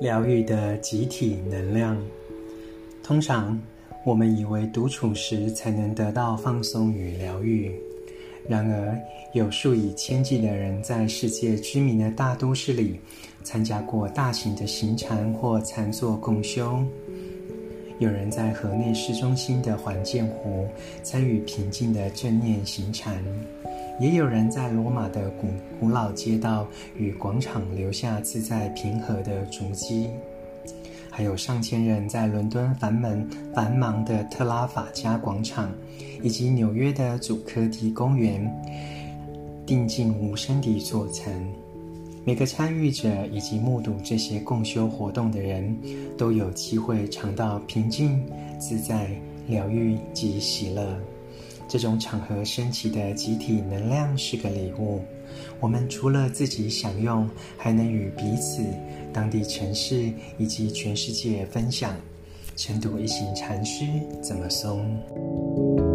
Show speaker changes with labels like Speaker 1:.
Speaker 1: 疗愈的集体能量。通常，我们以为独处时才能得到放松与疗愈。然而，有数以千计的人在世界知名的大都市里参加过大型的行禅或禅坐共修。有人在河内市中心的环建湖参与平静的正念行禅，也有人在罗马的古古老街道与广场留下自在平和的足迹，还有上千人在伦敦繁忙繁忙的特拉法加广场，以及纽约的祖科蒂公园，定静无声地坐禅。每个参与者以及目睹这些共修活动的人，都有机会尝到平静、自在、疗愈及喜乐。这种场合升起的集体能量是个礼物。我们除了自己享用，还能与彼此、当地城市以及全世界分享。晨读一行禅师怎么松？